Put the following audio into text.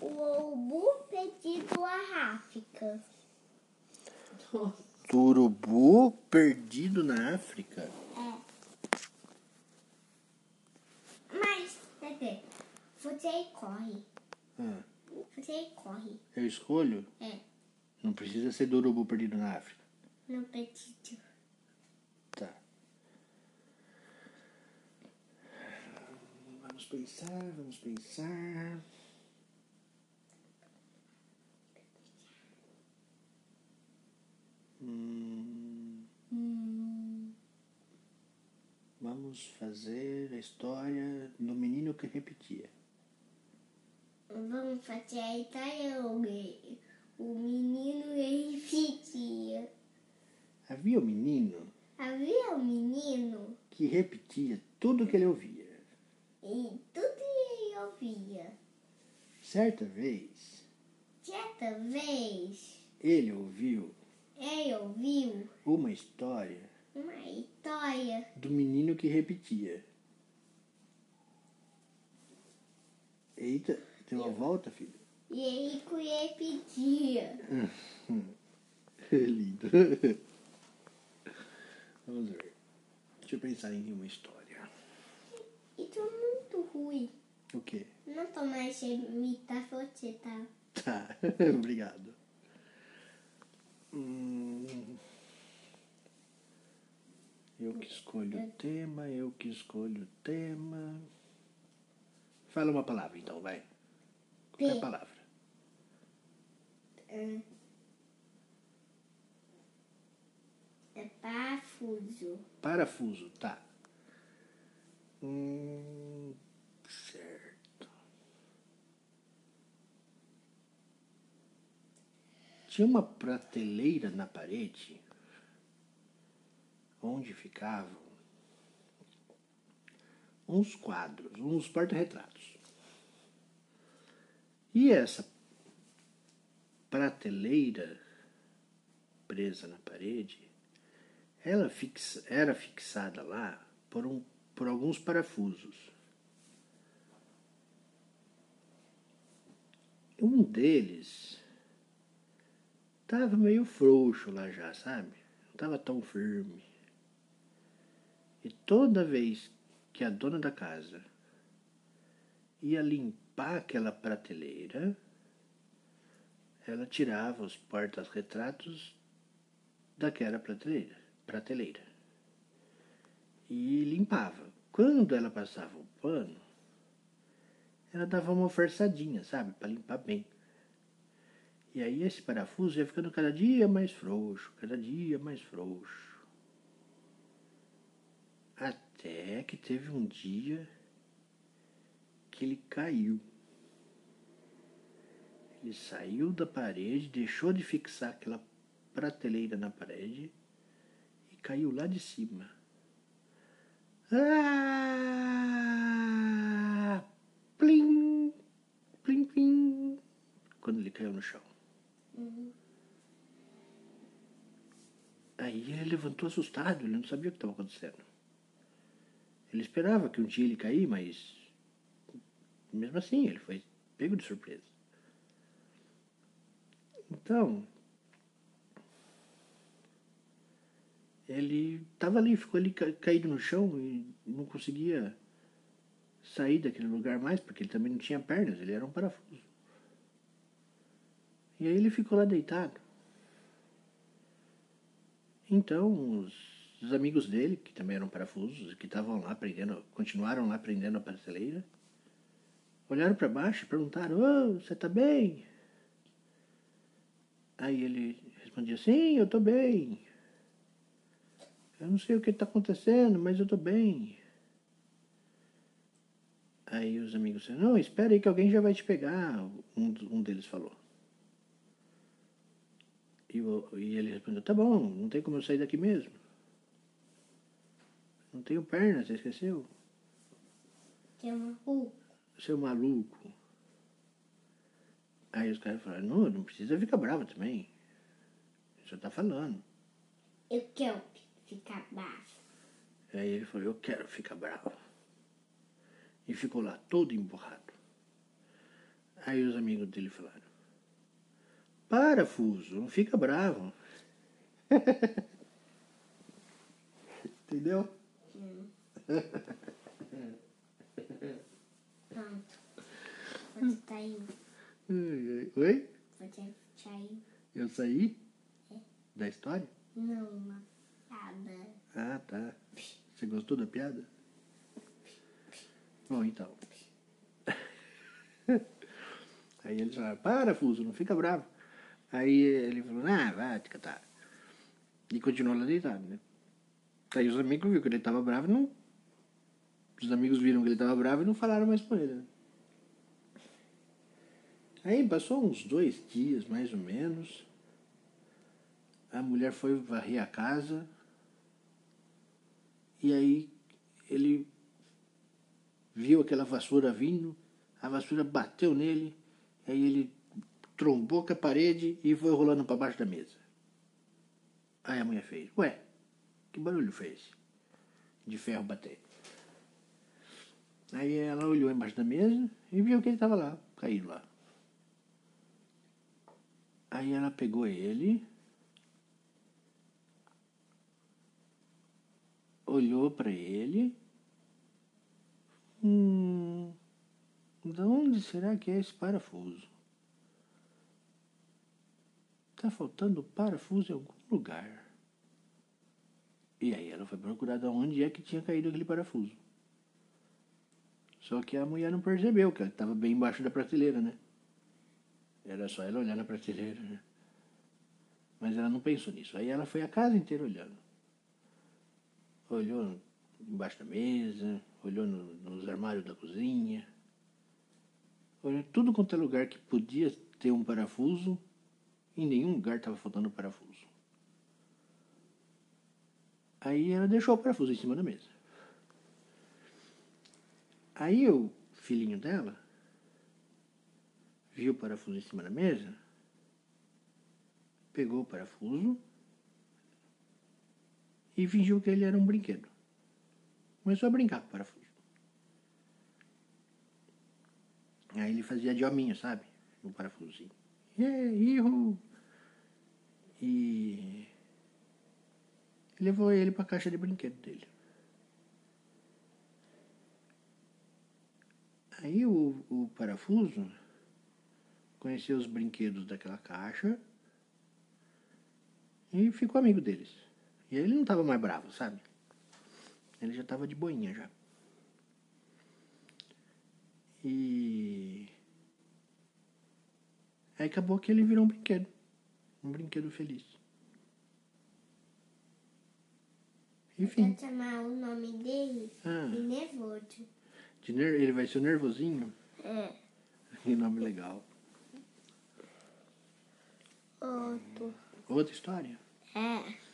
O urubu perdido à África. Do urubu perdido na África. É. Mas, Pepe, você corre. Ah, Você corre. eu escolho? É. Não precisa ser do urubu perdido na África. No perdido. Tá. Vamos pensar, vamos pensar. Hum, Hum, vamos fazer a história do menino que repetia. vamos fazer a história. O, o menino repetia. Havia um menino Havia um menino que repetia tudo que ele ouvia. e tudo ele ouvia. Certa vez, Certa vez, ele ouviu ele ouviu uma história uma história do menino que repetia. Eita, tem uma volta, filho? e ele repetia. Lindo. Vamos ver. Deixa eu pensar em uma história. Isso é muito ruim. O quê? Não tô mais imitar você, tá? Tá, obrigado. Hum, eu que escolho o tema, eu que escolho o tema. Fala uma palavra então, vai. Qualquer P. palavra. Hum. É parafuso. Parafuso, tá. Hum, certo. Tinha uma prateleira na parede onde ficavam uns quadros, uns porta-retratos. E essa prateleira presa na parede ela fixa, era fixada lá por, um, por alguns parafusos. Um deles estava meio frouxo lá já, sabe? Não estava tão firme. E toda vez que a dona da casa ia limpar aquela prateleira, ela tirava os portas-retratos daquela prateleira, prateleira e limpava. Quando ela passava o pano, ela dava uma forçadinha, sabe, para limpar bem. E aí esse parafuso ia ficando cada dia mais frouxo, cada dia mais frouxo. Até que teve um dia que ele caiu. Ele saiu da parede, deixou de fixar aquela prateleira na parede e caiu lá de cima. Ah! Plim! Plim, plim! Quando ele caiu no chão. Aí ele levantou assustado, ele não sabia o que estava acontecendo. Ele esperava que um dia ele cair, mas mesmo assim ele foi pego de surpresa. Então, ele estava ali, ficou ali ca- caído no chão e não conseguia sair daquele lugar mais, porque ele também não tinha pernas, ele era um parafuso. E aí ele ficou lá deitado. Então, os, os amigos dele, que também eram parafusos, que estavam lá aprendendo, continuaram lá aprendendo a prateleira, olharam para baixo e perguntaram: Ô, você tá bem? Aí ele respondia: Sim, eu tô bem. Eu não sei o que está acontecendo, mas eu tô bem. Aí os amigos disseram, não, espera aí que alguém já vai te pegar, um, um deles falou. E, o- e ele respondeu, tá bom, não tem como eu sair daqui mesmo. Não tenho perna, você esqueceu? Tem uma rua. Seu maluco. Aí os caras falaram, não, não precisa ficar bravo também. Você tá falando. Eu quero ficar bravo. Aí ele falou, eu quero ficar bravo. E ficou lá todo emburrado. Aí os amigos dele falaram: Parafuso, não fica bravo. Entendeu? Pronto. Você saiu. Oi? Você saiu. Eu saí? Da história? Não, uma piada. Ah, tá. Você gostou da piada? Bom, então. Aí eles falaram, para, Fuso, não fica bravo. Aí ele falou, ah, vai te catar. E continuou lá deitado, né? Aí os amigos viram que ele tava bravo e não. Os amigos viram que ele tava bravo e não falaram mais com ele, né? Aí passou uns dois dias, mais ou menos. A mulher foi varrer a casa. E aí ele viu aquela vassoura vindo, a vassoura bateu nele, aí ele trombou com a parede e foi rolando para baixo da mesa. Aí a mulher fez, ué, que barulho esse? De ferro bater. Aí ela olhou embaixo da mesa e viu que ele estava lá, caído lá. Aí ela pegou ele, olhou para ele. Hum, de onde será que é esse parafuso? Tá faltando parafuso em algum lugar. E aí ela foi procurar de onde é que tinha caído aquele parafuso. Só que a mulher não percebeu, que estava bem embaixo da prateleira, né? Era só ela olhar na prateleira, né? Mas ela não pensou nisso. Aí ela foi a casa inteira olhando. Olhou embaixo da mesa, olhou no, nos armários da cozinha. Olhou tudo quanto é lugar que podia ter um parafuso. Em nenhum lugar estava faltando parafuso. Aí ela deixou o parafuso em cima da mesa. Aí o filhinho dela viu o parafuso em cima da mesa, pegou o parafuso e fingiu que ele era um brinquedo. Começou a brincar com o parafuso. Aí ele fazia de hominho, sabe? No parafusinho. Yeah, ihu! E levou ele para a caixa de brinquedo dele. Aí o, o parafuso conheceu os brinquedos daquela caixa e ficou amigo deles. E ele não estava mais bravo, sabe? Ele já estava de boinha já. E aí acabou que ele virou um brinquedo. Um brinquedo feliz. Enfim. Vou chamar o nome dele Ah. de nervoso. De ner ele vai ser o nervosinho. É. Que nome legal. Outro. Outra história. É.